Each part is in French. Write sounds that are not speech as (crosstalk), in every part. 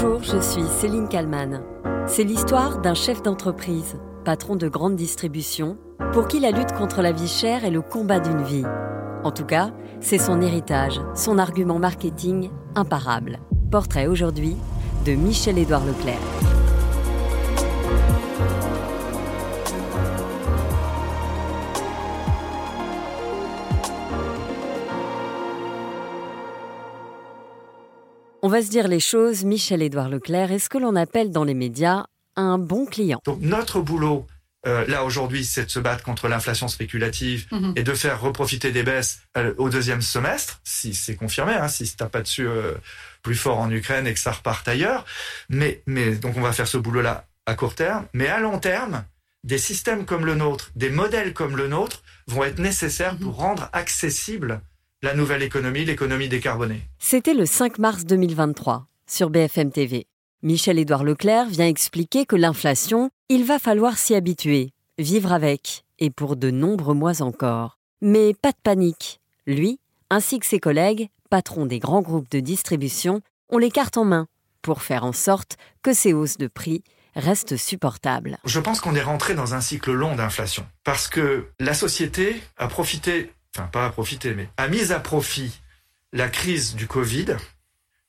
Bonjour, je suis Céline Kalman. C'est l'histoire d'un chef d'entreprise, patron de grande distribution, pour qui la lutte contre la vie chère est le combat d'une vie. En tout cas, c'est son héritage, son argument marketing imparable. Portrait aujourd'hui de Michel-Édouard Leclerc. On va se dire les choses, Michel-Édouard Leclerc, est ce que l'on appelle dans les médias un bon client? Donc notre boulot, euh, là aujourd'hui, c'est de se battre contre l'inflation spéculative Mhm. et de faire reprofiter des baisses euh, au deuxième semestre, si c'est confirmé, hein, si ça tape pas dessus euh, plus fort en Ukraine et que ça repart ailleurs. Mais, mais donc on va faire ce boulot-là à court terme, mais à long terme, des systèmes comme le nôtre, des modèles comme le nôtre vont être nécessaires Mhm. pour rendre accessible la nouvelle économie, l'économie décarbonée. C'était le 5 mars 2023 sur BFM TV. Michel-Édouard Leclerc vient expliquer que l'inflation, il va falloir s'y habituer, vivre avec, et pour de nombreux mois encore. Mais pas de panique. Lui, ainsi que ses collègues, patrons des grands groupes de distribution, ont les cartes en main pour faire en sorte que ces hausses de prix restent supportables. Je pense qu'on est rentré dans un cycle long d'inflation parce que la société a profité, enfin pas a profité, mais a mis à profit la crise du Covid,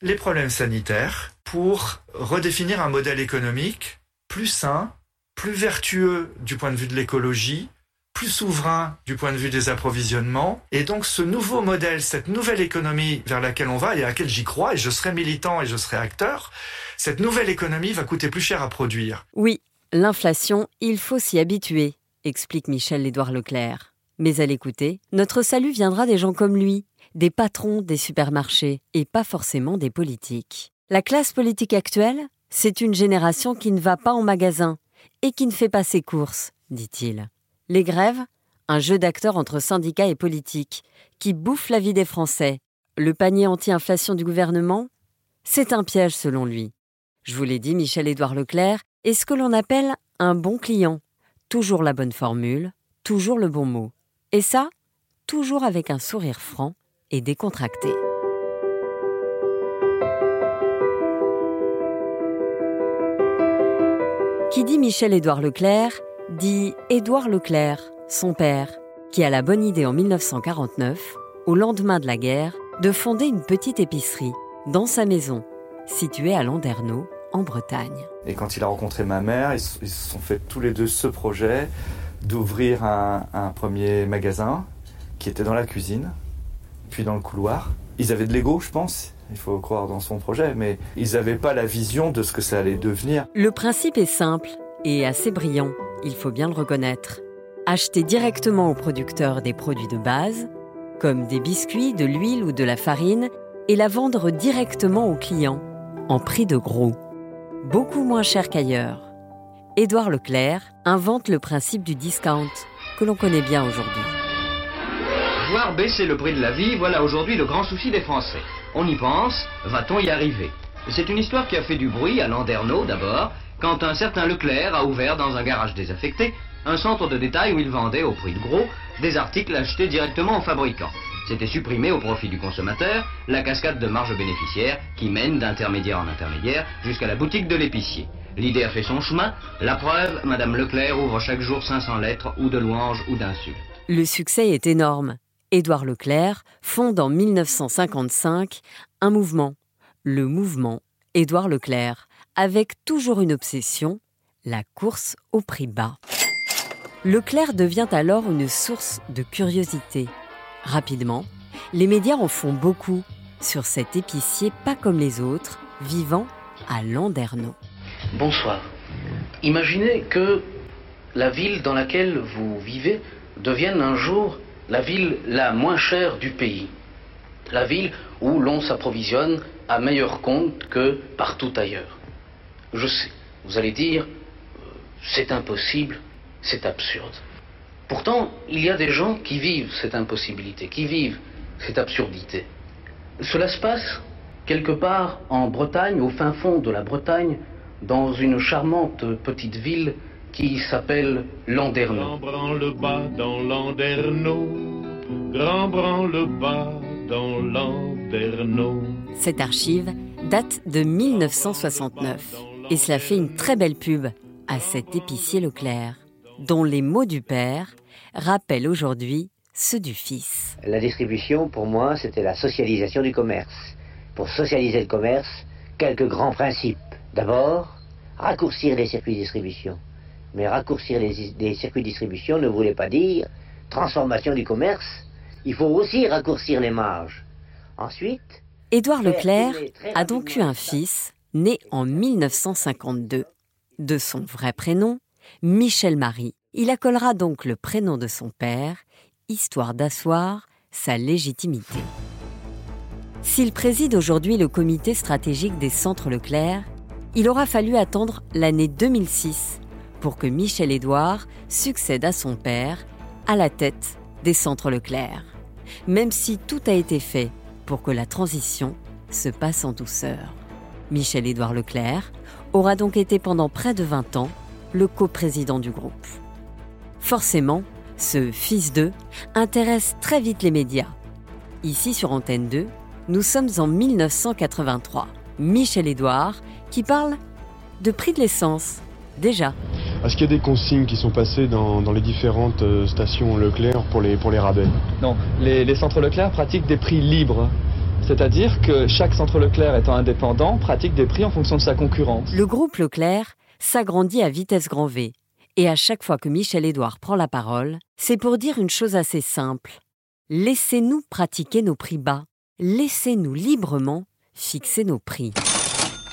les problèmes sanitaires pour redéfinir un modèle économique plus sain, plus vertueux du point de vue de l'écologie, plus souverain du point de vue des approvisionnements. Et donc ce nouveau modèle, cette nouvelle économie vers laquelle on va et à laquelle j'y crois, et je serai militant et je serai acteur, cette nouvelle économie va coûter plus cher à produire. Oui, l'inflation, il faut s'y habituer, explique Michel-Édouard Leclerc. Mais à l'écouter, notre salut viendra des gens comme lui, des patrons des supermarchés, et pas forcément des politiques. La classe politique actuelle, c'est une génération qui ne va pas en magasin et qui ne fait pas ses courses, dit-il. Les grèves, un jeu d'acteurs entre syndicats et politiques, qui bouffe la vie des Français. Le panier anti-inflation du gouvernement, c'est un piège selon lui. Je vous l'ai dit, Michel-Édouard Leclerc est ce que l'on appelle un bon client. Toujours la bonne formule, toujours le bon mot. Et ça, toujours avec un sourire franc et décontracté. Qui dit Michel-Édouard Leclerc dit Édouard Leclerc, son père, qui a la bonne idée en 1949, au lendemain de la guerre, de fonder une petite épicerie dans sa maison, située à Landerneau, en Bretagne. Et quand il a rencontré ma mère, ils se sont fait tous les deux ce projet d'ouvrir un, premier magasin qui était dans la cuisine, puis dans le couloir. Ils avaient de l'ego, je pense, il faut croire dans son projet, mais ils n'avaient pas la vision de ce que ça allait devenir. Le principe est simple et assez brillant, il faut bien le reconnaître. Acheter directement au producteur des produits de base, comme des biscuits, de l'huile ou de la farine, et la vendre directement aux clients, en prix de gros. Beaucoup moins cher qu'ailleurs. Édouard Leclerc invente le principe du discount, que l'on connaît bien aujourd'hui. Voir baisser le prix de la vie, voilà aujourd'hui le grand souci des Français. On y pense, va-t-on y arriver? C'est une histoire qui a fait du bruit à Landerneau d'abord, quand un certain Leclerc a ouvert dans un garage désaffecté un centre de détail où il vendait au prix de gros des articles achetés directement au fabricant. C'était supprimé au profit du consommateur la cascade de marge bénéficiaire qui mène d'intermédiaire en intermédiaire jusqu'à la boutique de l'épicier. L'idée a fait son chemin, la preuve, Madame Leclerc ouvre chaque jour 500 lettres ou de louanges ou d'insultes. Le succès est énorme. Édouard Leclerc fonde en 1955 un mouvement, le mouvement Édouard Leclerc, avec toujours une obsession, la course au prix bas. Leclerc devient alors une source de curiosité. Rapidement, les médias en font beaucoup sur cet épicier pas comme les autres, vivant à Landerneau. Bonsoir. Imaginez que la ville dans laquelle vous vivez devienne un jour la ville la moins chère du pays. La ville où l'on s'approvisionne à meilleur compte que partout ailleurs. Je sais, vous allez dire, euh, c'est impossible, c'est absurde. Pourtant, il y a des gens qui vivent cette impossibilité, qui vivent cette absurdité. Cela se passe quelque part en Bretagne, au fin fond de la Bretagne, dans une charmante petite ville qui s'appelle Landerneau. Grand branle-bas dans Landerneau, grand branle-bas dans Landerneau. Cette archive date de 1969 et cela fait une très belle pub à cet épicier Leclerc, dont les mots du père rappellent aujourd'hui ceux du fils. La distribution, pour moi, c'était la socialisation du commerce. Pour socialiser le commerce, quelques grands principes. D'abord, raccourcir les circuits de distribution. Mais raccourcir les, circuits de distribution ne voulait pas dire transformation du commerce. Il faut aussi raccourcir les marges. Ensuite, Édouard Leclerc a donc eu un fils né en 1952. De son vrai prénom, Michel Marie. Il accolera donc le prénom de son père, histoire d'asseoir sa légitimité. S'il préside aujourd'hui le comité stratégique des centres Leclerc, il aura fallu attendre l'année 2006 pour que Michel Édouard succède à son père à la tête des centres Leclerc, même si tout a été fait pour que la transition se passe en douceur. Michel Édouard Leclerc aura donc été pendant près de 20 ans le coprésident du groupe. Forcément, ce fils d'eux intéresse très vite les médias. Ici sur Antenne 2, nous sommes en 1983. Michel Édouard qui parle de prix de l'essence, déjà. Est-ce qu'il y a des consignes qui sont passées dans, les différentes euh, stations Leclerc pour les, pour les rabais? Non, les, les centres Leclerc pratiquent des prix libres. C'est-à-dire que chaque centre Leclerc étant indépendant pratique des prix en fonction de sa concurrence. Le groupe Leclerc s'agrandit à vitesse grand V. Et à chaque fois que Michel Édouard prend la parole, c'est pour dire une chose assez simple. Laissez-nous pratiquer nos prix bas. Laissez-nous librement fixer nos prix.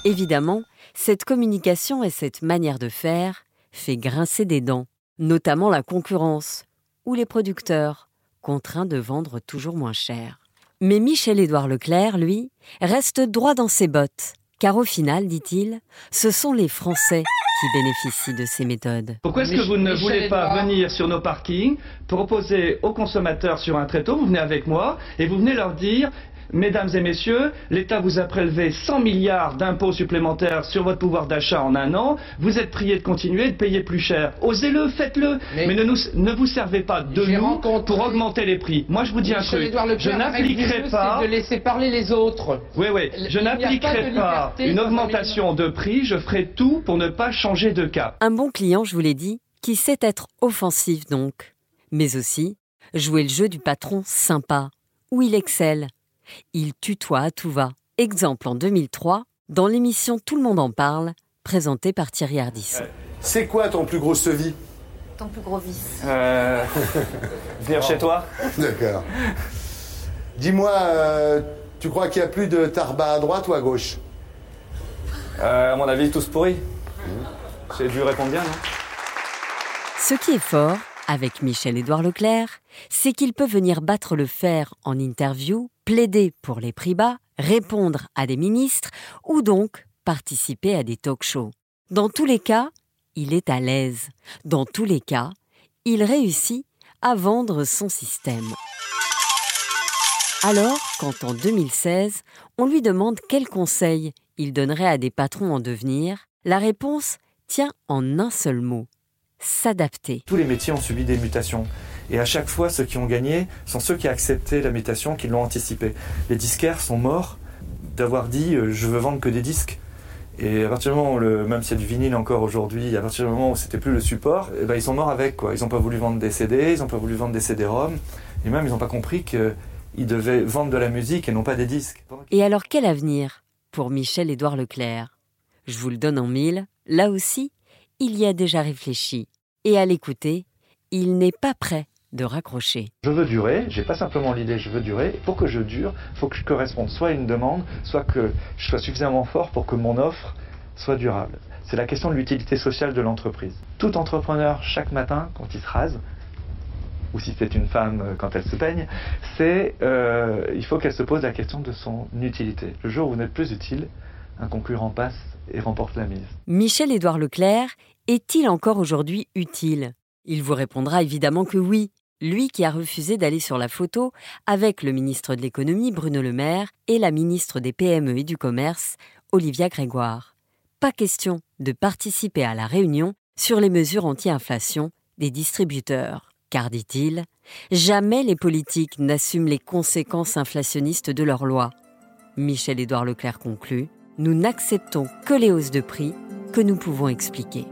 Évidemment, cette communication et cette manière de faire fait grincer des dents, notamment la concurrence ou les producteurs, contraints de vendre toujours moins cher. Mais Michel-Édouard Leclerc, lui, reste droit dans ses bottes, car au final, dit-il, ce sont les Français qui bénéficient de ces méthodes. Pourquoi est-ce que vous ne voulez pas venir sur nos parkings, proposer aux consommateurs sur un tréteau, vous venez avec moi, et vous venez leur dire Mesdames et messieurs, l'État vous a prélevé 100 milliards d'impôts supplémentaires sur votre pouvoir d'achat en un an. Vous êtes prié de continuer de payer plus cher. Osez-le, faites-le. Mais, ne, vous servez pas de nous pour augmenter les prix. Moi, je vous dis un truc. Je n'appliquerai pas. de laisser parler les autres. Oui, oui. Je n'appliquerai pas, une augmentation de prix. Je ferai tout pour ne pas changer de cap. Un bon client, je vous l'ai dit, qui sait être offensif donc, mais aussi jouer le jeu du patron sympa, où il excelle il tutoie à tout va. Exemple en 2003, dans l'émission Tout le monde en parle, présentée par Thierry Ardisson. C'est quoi ton plus gros sevis Ton plus gros vice euh, (laughs) Venir chez toi? (laughs) D'accord. Dis-moi, euh, tu crois qu'il y a plus de tarba à droite ou à gauche? Euh, À mon avis, tous pourris. J'ai dû répondre bien, non Ce qui est fort, avec Michel-Édouard Leclerc, c'est qu'il peut venir battre le fer en interview, plaider pour les prix bas, répondre à des ministres ou donc participer à des talk-shows. Dans tous les cas, il est à l'aise. Dans tous les cas, il réussit à vendre son système. Alors, quand en 2016, on lui demande quel conseil il donnerait à des patrons en devenir, la réponse tient en un seul mot s'adapter. Tous les métiers ont subi des mutations. Et à chaque fois, ceux qui ont gagné sont ceux qui accepté la mutation, qui l'ont anticipé. Les disquaires sont morts d'avoir dit euh, je veux vendre que des disques. Et à partir du moment où, le, même s'il y a du vinyle encore aujourd'hui, à partir du moment où c'était plus le support, eh ben, ils sont morts avec. Quoi. Ils n'ont pas voulu vendre des CD, ils n'ont pas voulu vendre des CD-ROM, et même ils n'ont pas compris qu'ils devaient vendre de la musique et non pas des disques. Et alors quel avenir pour Michel-Édouard Leclerc? Je vous le donne en mille, là aussi, il y a déjà réfléchi. Et à l'écouter, il n'est pas prêt de raccrocher. Je veux durer, j'ai pas simplement l'idée, je veux durer. Pour que je dure, il faut que je corresponde soit à une demande, soit que je sois suffisamment fort pour que mon offre soit durable. C'est la question de l'utilité sociale de l'entreprise. Tout entrepreneur, chaque matin, quand il se rase, ou si c'est une femme euh, quand elle se peigne, c'est euh, il faut qu'elle se pose la question de son utilité. Le jour où vous n'êtes plus utile, un concurrent passe et remporte la mise. Michel-Édouard Leclerc est-il encore aujourd'hui utile? Il vous répondra évidemment que oui, lui qui a refusé d'aller sur la photo avec le ministre de l'économie Bruno Le Maire et la ministre des PME et du Commerce Olivia Grégoire. Pas question de participer à la réunion sur les mesures anti-inflation des distributeurs, car dit-il, jamais les politiques n'assument les conséquences inflationnistes de leurs lois. Michel-Édouard Leclerc conclut nous n'acceptons que les hausses de prix que nous pouvons expliquer.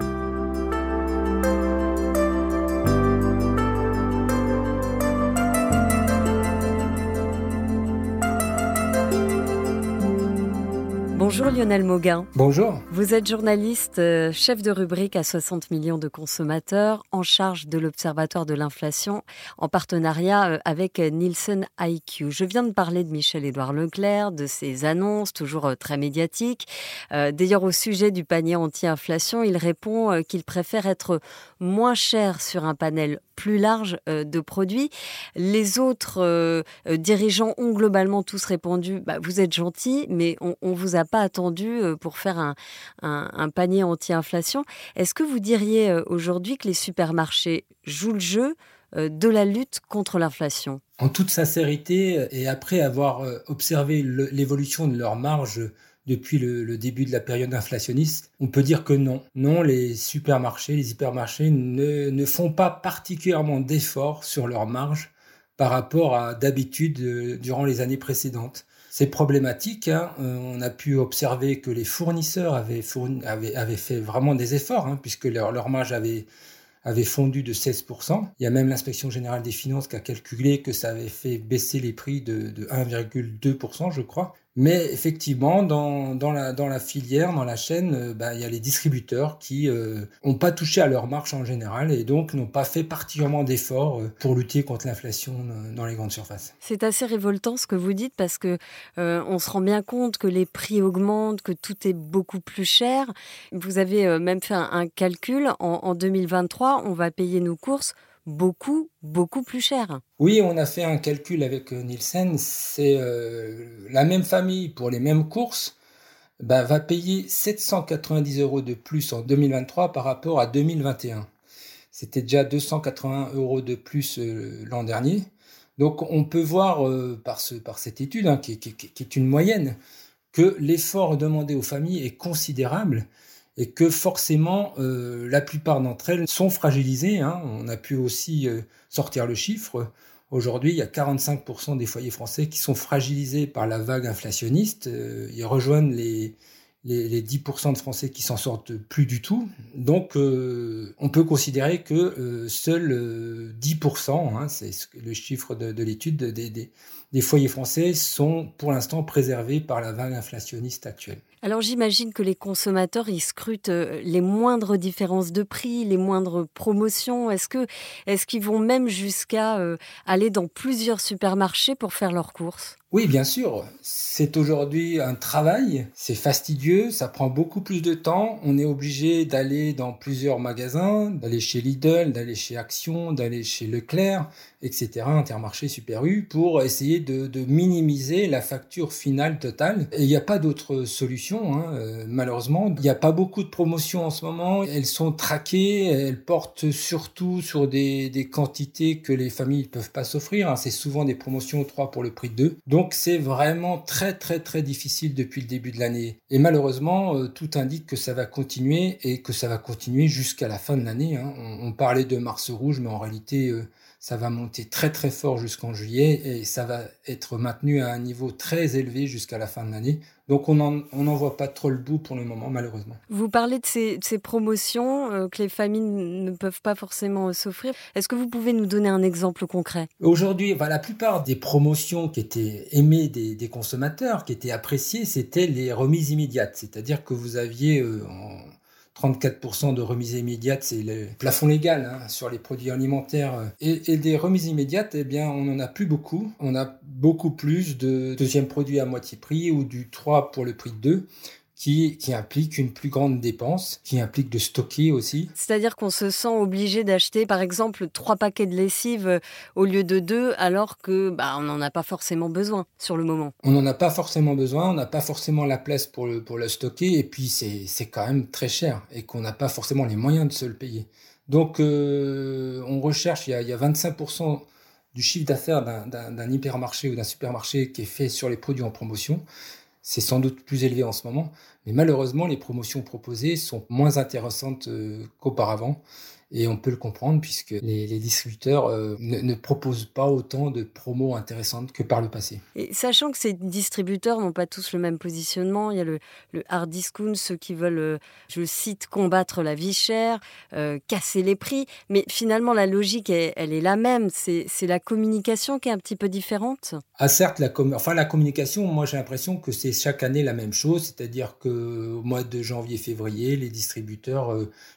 Bonjour Lionel Mauguin. Bonjour. Vous êtes journaliste, euh, chef de rubrique à 60 millions de consommateurs, en charge de l'Observatoire de l'inflation, en partenariat euh, avec Nielsen IQ. Je viens de parler de Michel-Édouard Leclerc, de ses annonces toujours euh, très médiatiques. D'ailleurs, au sujet du panier anti-inflation, il répond qu'il préfère être moins cher sur un panel plus large de produits. Les autres dirigeants ont globalement tous répondu bah, Vous êtes gentil, mais on ne vous a pas attendu euh, pour faire un, panier anti-inflation. Est-ce que vous diriez euh, aujourd'hui que les supermarchés jouent le jeu euh, de la lutte contre l'inflation? En toute sincérité, et après avoir observé l'évolution de leur marge depuis le, début de la période inflationniste, on peut dire que non. Non, les supermarchés, les hypermarchés ne, ne font pas particulièrement d'efforts sur leur marge par rapport à d'habitude durant les années précédentes. C'est problématique. Hein. Euh, on a pu observer que les fournisseurs avaient, fait vraiment des efforts, hein, puisque leur, marge avait, fondu de 16%. Il y a même l'inspection générale des finances qui a calculé que ça avait fait baisser les prix de 1,2%, je crois. Mais effectivement, dans, dans, la, dans la filière, dans la chaîne, euh, bah, il y a les distributeurs qui n'ont euh, pas touché à leur marche en général et donc n'ont pas fait particulièrement d'efforts euh, pour lutter contre l'inflation dans les grandes surfaces. C'est assez révoltant ce que vous dites parce que on se rend bien compte que les prix augmentent, que tout est beaucoup plus cher. Vous avez même fait un, calcul. En, en 2023, on va payer nos courses beaucoup, beaucoup plus cher. Oui, on a fait un calcul avec euh, Nielsen. C'est euh, la même famille pour les mêmes courses bah, va payer 790 euros de plus en 2023 par rapport à 2021. C'était déjà 280 euros de plus euh, l'an dernier. Donc on peut voir par, ce, par cette étude, hein, qui, qui, est une moyenne, que l'effort demandé aux familles est considérable et que forcément euh, la plupart d'entre elles sont fragilisées. Hein. On a pu aussi euh, sortir le chiffre. Aujourd'hui, il y a 45% des foyers français qui sont fragilisés par la vague inflationniste. Euh, ils rejoignent les, les, 10% de Français qui s'en sortent plus du tout. Donc, on peut considérer que seuls 10%, hein, c'est le chiffre de, l'étude, des, des foyers français sont pour l'instant préservés par la vague inflationniste actuelle. Alors j'imagine que les consommateurs, ils scrutent euh, les moindres différences de prix, les moindres promotions. Est-ce que est-ce qu'ils vont même jusqu'à euh, aller dans plusieurs supermarchés pour faire leurs courses? Oui, bien sûr. C'est aujourd'hui un travail. C'est fastidieux. Ça prend beaucoup plus de temps. On est obligé d'aller dans plusieurs magasins, d'aller chez Lidl, d'aller chez Action, d'aller chez Leclerc, etc., Intermarché, Super U, pour essayer de, minimiser la facture finale totale. Et il n'y a pas d'autre solution, hein. euh, malheureusement. Il n'y a pas beaucoup de promotions en ce moment. Elles sont traquées. Elles portent surtout sur des, quantités que les familles ne peuvent pas s'offrir. Hein. C'est souvent des promotions 3 pour le prix de 2. Donc c'est vraiment très très très difficile depuis le début de l'année. Et malheureusement, euh, tout indique que ça va continuer et que ça va continuer jusqu'à la fin de l'année. Hein. On, parlait de Mars rouge, mais en réalité, euh, ça va monter très très fort jusqu'en juillet et ça va être maintenu à un niveau très élevé jusqu'à la fin de l'année. Donc on n'en voit pas trop le bout pour le moment, malheureusement. Vous parlez de ces, promotions euh, que les familles ne peuvent pas forcément s'offrir. Est-ce que vous pouvez nous donner un exemple concret? Aujourd'hui, la plupart des promotions qui étaient aimées des, consommateurs, qui étaient appréciées, c'était les remises immédiates. C'est-à-dire que vous aviez euh, 34% de remise immédiate, c'est le plafond légal hein, sur les produits alimentaires. Et, des remises immédiates, eh bien, on n'en a plus beaucoup. On a beaucoup plus de deuxième produit à moitié prix ou du 3 pour le prix de 2 qui, implique une plus grande dépense, qui implique de stocker aussi. C'est-à-dire qu'on se sent obligé d'acheter, par exemple, trois paquets de lessive euh, au lieu de deux, alors que bah, on n'en a pas forcément besoin sur le moment. On n'en a pas forcément besoin, on n'a pas forcément la place pour le, pour le stocker, et puis c'est quand même très cher, et qu'on n'a pas forcément les moyens de se le payer. Donc euh, on recherche, il y a, il y a 25% du chiffre d'affaires d'un hypermarché ou d'un supermarché qui est fait sur les produits en promotion c'est sans doute plus élevé en ce moment, mais malheureusement, les promotions proposées sont moins intéressantes euh, qu'auparavant. Et on peut le comprendre puisque les, distributeurs euh, ne, proposent pas autant de promos intéressantes que par le passé. Et sachant que ces distributeurs n'ont pas tous le même positionnement, il y a le, hard discount, ceux qui veulent, euh, je cite, combattre la vie chère, euh, casser les prix. Mais finalement, la logique, elle, est la même. C'est la communication qui est un petit peu différente. Ah certes, la, enfin, la communication, moi j'ai l'impression que c'est chaque année la même chose. C'est-à-dire qu'au mois de janvier-février, les distributeurs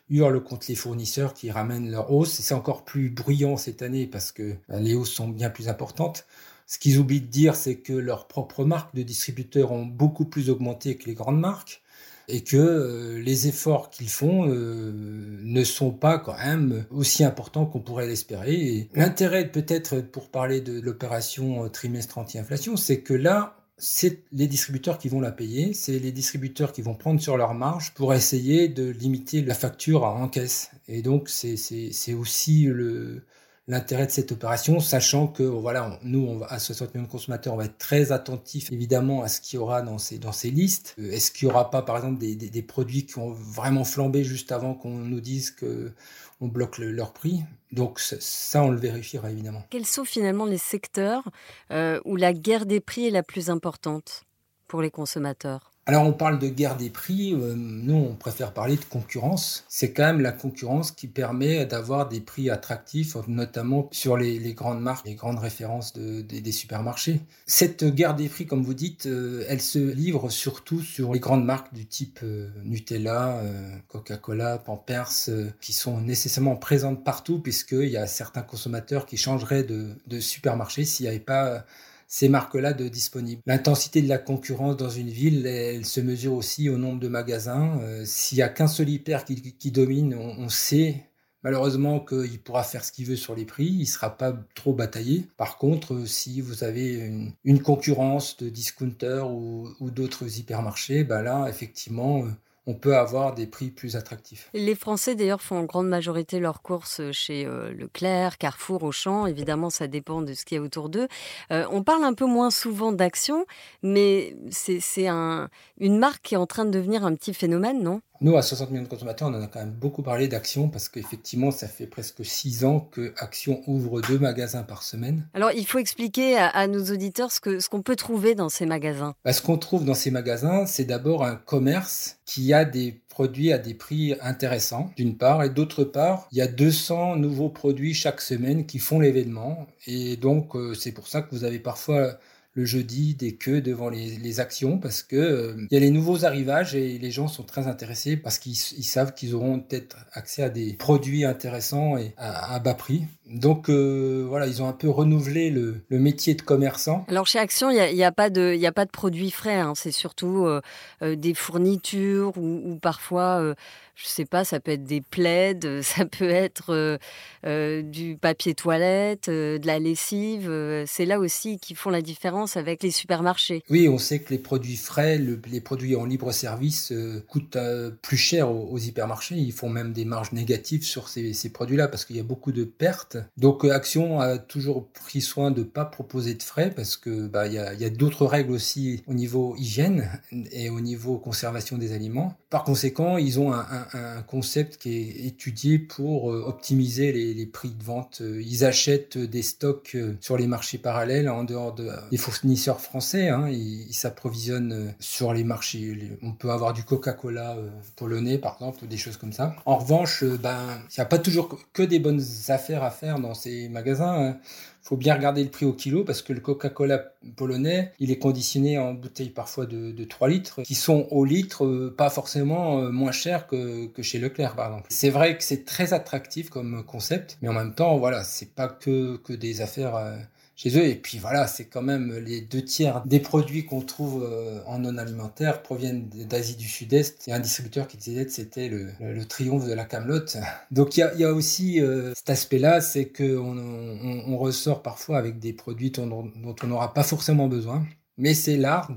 hurlent contre les fournisseurs qui ramènent leur hausse. Et c'est encore plus bruyant cette année parce que bah, les hausses sont bien plus importantes. Ce qu'ils oublient de dire, c'est que leurs propres marques de distributeurs ont beaucoup plus augmenté que les grandes marques et que euh, les efforts qu'ils font euh, ne sont pas quand même aussi importants qu'on pourrait l'espérer. L'intérêt peut-être pour parler de l'opération euh, trimestre anti-inflation, c'est que là, c'est les distributeurs qui vont la payer, c'est les distributeurs qui vont prendre sur leur marge pour essayer de limiter la facture en caisse. Et donc c'est aussi le, l'intérêt de cette opération, sachant que voilà, nous, à 60 millions de consommateurs, on va être très attentif évidemment à ce qu'il y aura dans ces, dans ces listes. Euh, est-ce qu'il n'y aura pas, par exemple, des, des, produits qui ont vraiment flambé juste avant qu'on nous dise que on bloque leur prix? Donc ça, on le vérifiera évidemment. Quels sont finalement les secteurs euh, où la guerre des prix est la plus importante pour les consommateurs? Alors on parle de guerre des prix, euh, nous on préfère parler de concurrence. C'est quand même la concurrence qui permet d'avoir des prix attractifs, notamment sur les, grandes marques, les grandes références des supermarchés. Cette guerre des prix, comme vous dites, euh, elle se livre surtout sur les grandes marques du type euh, Nutella, Coca-Cola, Pampers, qui sont nécessairement présentes partout, puisqu'il y a certains consommateurs qui changeraient de, de supermarché s'il n'y avait pas ces marques-là de disponibles. L'intensité de la concurrence dans une ville, elle, se mesure aussi au nombre de magasins. Euh, s'il y a qu'un seul hyper qui, domine, on, sait malheureusement qu'il pourra faire ce qu'il veut sur les prix, il ne sera pas trop bataillé. Par contre, si vous avez une, concurrence de discounters ou, d'autres hypermarchés, ben là, effectivement, euh, on peut avoir des prix plus attractifs. Les Français d'ailleurs font en grande majorité leurs courses chez euh, Leclerc, Carrefour, Auchan. Évidemment, ça dépend de ce qu'il y a autour d'eux. Euh, on parle un peu moins souvent d'Action, mais c'est un, une marque qui est en train de devenir un petit phénomène, non? Nous, à 60 millions de consommateurs, on en a quand même beaucoup parlé d'Action parce qu'effectivement, ça fait presque six ans que Action ouvre deux magasins par semaine. Alors, il faut expliquer à, nos auditeurs ce qu'on ce qu'on peut trouver dans ces magasins. Bah, ce qu'on trouve dans ces magasins, c'est d'abord un commerce qui a des produits à des prix intéressants, d'une part, et d'autre part, il y a 200 nouveaux produits chaque semaine qui font l'événement. Et donc, euh, c'est pour ça que vous avez parfois le jeudi des queues devant les, actions parce que euh, il y a les nouveaux arrivages et les gens sont très intéressés parce qu'ils savent qu'ils auront peut-être accès à des produits intéressants et à, bas prix. Donc euh, voilà, ils ont un peu renouvelé le, métier de commerçant. Alors chez Action, il n'y a, pas de, a pas de produits frais, hein. c'est surtout euh, des fournitures ou parfois je sais pas, ça peut être des plaids, (laughs) ça peut être du papier toilette, de la lessive. c'est là aussi qui font la différence avec les supermarchés. Oui, on sait que les produits frais, les produits en libre service coûtent plus cher aux, hypermarchés. Ils font même des marges négatives sur ces, produits-là parce qu'il y a beaucoup de pertes. Donc Action a toujours pris soin de ne pas proposer de frais parce que bah, y a, d'autres règles aussi au niveau hygiène et au niveau conservation des aliments. Par conséquent, ils ont un concept qui est étudié pour euh, optimiser les, prix de vente. Euh, ils achètent des stocks euh, sur les marchés parallèles en dehors des fournisseurs français. Hein. Ils s'approvisionnent sur les marchés. On peut avoir du Coca-Cola polonais, par exemple, ou des choses comme ça. En revanche, ben, il n'y a pas toujours que des bonnes affaires à faire dans ces magasins. Hein faut bien regarder le prix au kilo parce que le Coca-Cola polonais, il est conditionné en bouteilles parfois de, 3 litres qui sont au litre euh, pas forcément euh, moins cher que, chez Leclerc par exemple. C'est vrai que c'est très attractif comme concept, mais en même temps, voilà, c'est pas que, que des affaires euh, chez eux. Et puis voilà, c'est quand même les deux tiers des produits qu'on trouve euh, en non alimentaire proviennent d'Asie du Sud-Est. Il y a un distributeur qui disait que c'était le, triomphe de la camelote. Donc il y a, aussi euh, cet aspect-là, c'est qu'on on, ressort parfois avec des produits dont, on n'aura pas forcément besoin. Mais c'est l'art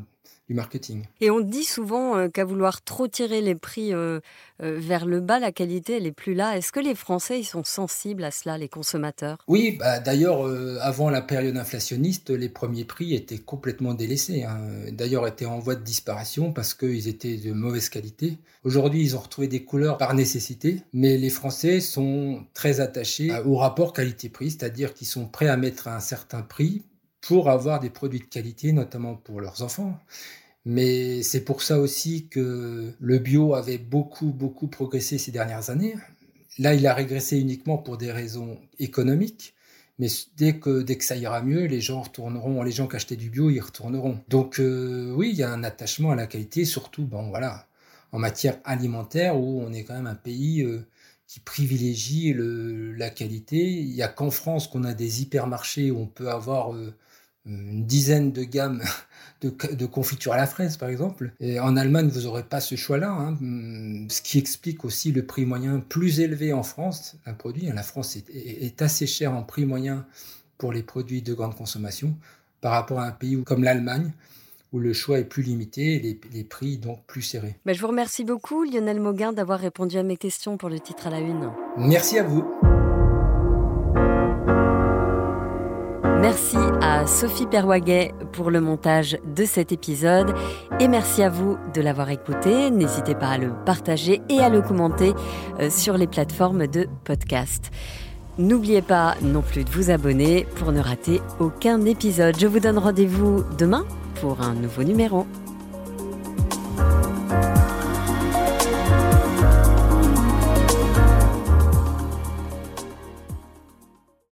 du marketing. Et on dit souvent euh, qu'à vouloir trop tirer les prix euh, euh, vers le bas, la qualité, elle n'est plus là. Est-ce que les Français, ils sont sensibles à cela, les consommateurs? Oui, bah, d'ailleurs, avant la période inflationniste, les premiers prix étaient complètement délaissés. Hein. D'ailleurs, étaient en voie de disparition parce qu'ils étaient de mauvaise qualité. Aujourd'hui, ils ont retrouvé des couleurs par nécessité, mais les Français sont très attachés au rapport qualité-prix, c'est-à-dire qu'ils sont prêts à mettre un certain prix pour avoir des produits de qualité, notamment pour leurs enfants. Mais c'est pour ça aussi que le bio avait beaucoup, beaucoup progressé ces dernières années. Là, il a régressé uniquement pour des raisons économiques. Mais dès que, dès que ça ira mieux, les gens retourneront, les gens qui achetaient du bio, ils retourneront. Donc euh, oui, il y a un attachement à la qualité, surtout bon, voilà, en matière alimentaire où on est quand même un pays euh, qui privilégie le, la qualité. Il n'y a qu'en France qu'on a des hypermarchés où on peut avoir euh, une dizaine de gammes (laughs) de, de confiture à la fraise, par exemple. Et en Allemagne, vous n'aurez pas ce choix-là, hein. ce qui explique aussi le prix moyen plus élevé en France d'un produit. La France est, est, assez chère en prix moyen pour les produits de grande consommation par rapport à un pays comme l'Allemagne où le choix est plus limité et les, les prix donc plus serrés. Bah, je vous remercie beaucoup Lionel Mauguin d'avoir répondu à mes questions pour le titre à la une. Merci à vous. Merci à Sophie Perwaguet pour le montage de cet épisode et merci à vous de l'avoir écouté. N'hésitez pas à le partager et à le commenter euh, sur les plateformes de podcast. N'oubliez pas non plus de vous abonner pour ne rater aucun épisode. Je vous donne rendez-vous demain pour un nouveau numéro.